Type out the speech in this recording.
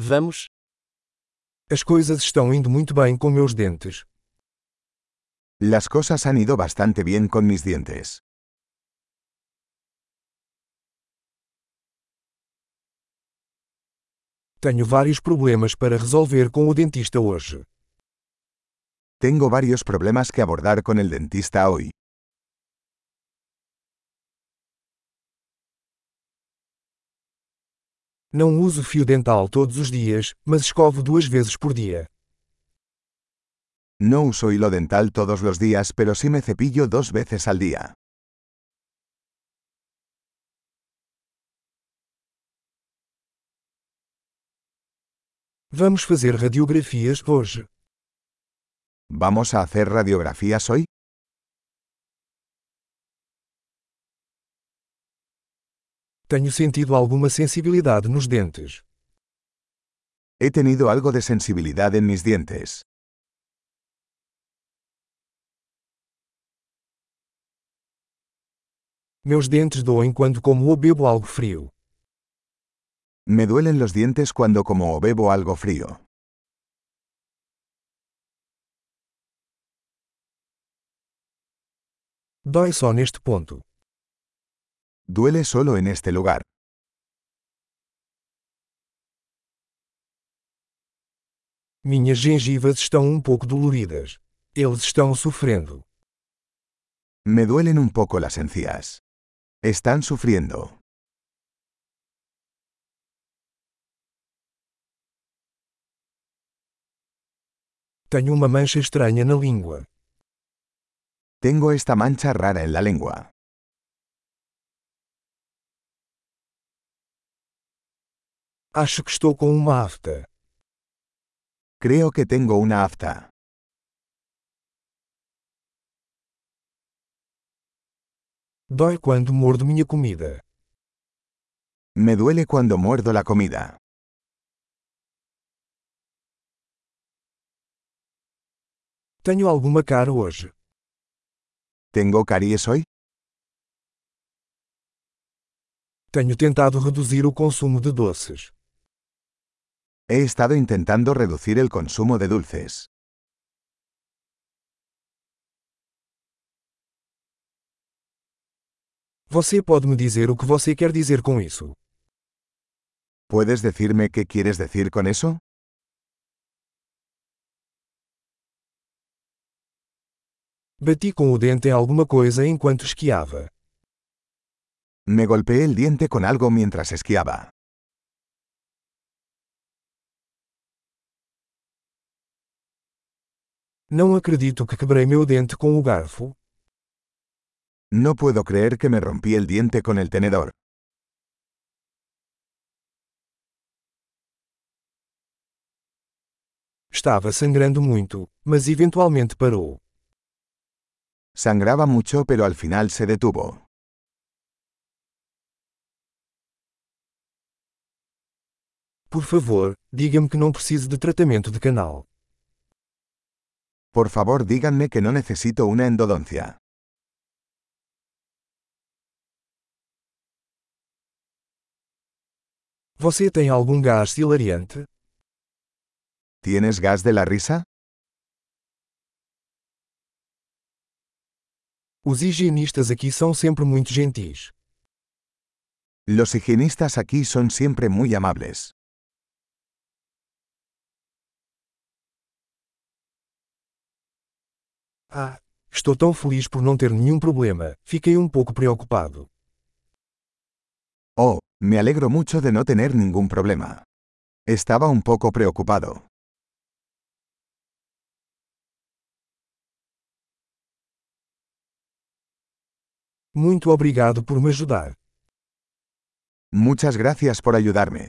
Vamos. As coisas estão indo muito bem com meus dentes. Las cosas han ido bastante bien con mis dientes. Tenho vários problemas para resolver com o dentista hoje. Tengo varios problemas que abordar con el dentista hoy. Não uso fio dental todos os dias, mas escovo duas vezes por dia. No uso hilo dental todos los días, pero sí me cepillo dos veces al día. Vamos fazer radiografias hoje. ¿Vamos a hacer radiografías hoy? Tenho sentido alguma sensibilidade nos dentes. He tenido algo de sensibilidad en mis dientes. Meus dentes doem quando como ou bebo algo frio. Me duelen los dientes cuando como o bebo algo frío. Dói só neste ponto. Duele solo en este lugar. Minhas gengivas estão um pouco doloridas. Eles estão sofrendo. Me duelen un poco las encías. Están sufriendo. Tenho uma mancha estranha na língua. Tengo esta mancha rara en la lengua. Acho que estou com uma afta. Creo que tengo una afta. Dói quando mordo minha comida. Me duele cuando muerdo la comida. Tenho alguma cara hoje. ¿Tengo caries hoy? Tenho tentado reduzir o consumo de doces. He estado intentando reducir el consumo de dulces. Você pode me dizer o que você quer dizer com isso? ¿Puedes decirme qué quieres decir con eso? Bati com o dente em alguma coisa enquanto esquiava. Me golpeé el diente con algo mientras esquiaba. Não acredito que quebrei meu dente com o garfo. No puedo creer que me rompí el diente con el tenedor. Estava sangrando muito, mas eventualmente parou. Sangraba mucho pero al final se detuvo. Por favor, diga-me que não preciso de tratamento de canal. Por favor díganme que no necesito una endodoncia. Você tem algum gás hilariante? ¿Tienes gas de la risa? Os higienistas aqui são sempre muito gentis. Los higienistas aquí son siempre muy amables. Ah, estou tão feliz por não ter nenhum problema, fiquei um pouco preocupado. Oh, me alegro mucho de no tener ningún problema. Estaba un poco preocupado. Muito obrigado por me ajudar. Muchas gracias por ayudarme.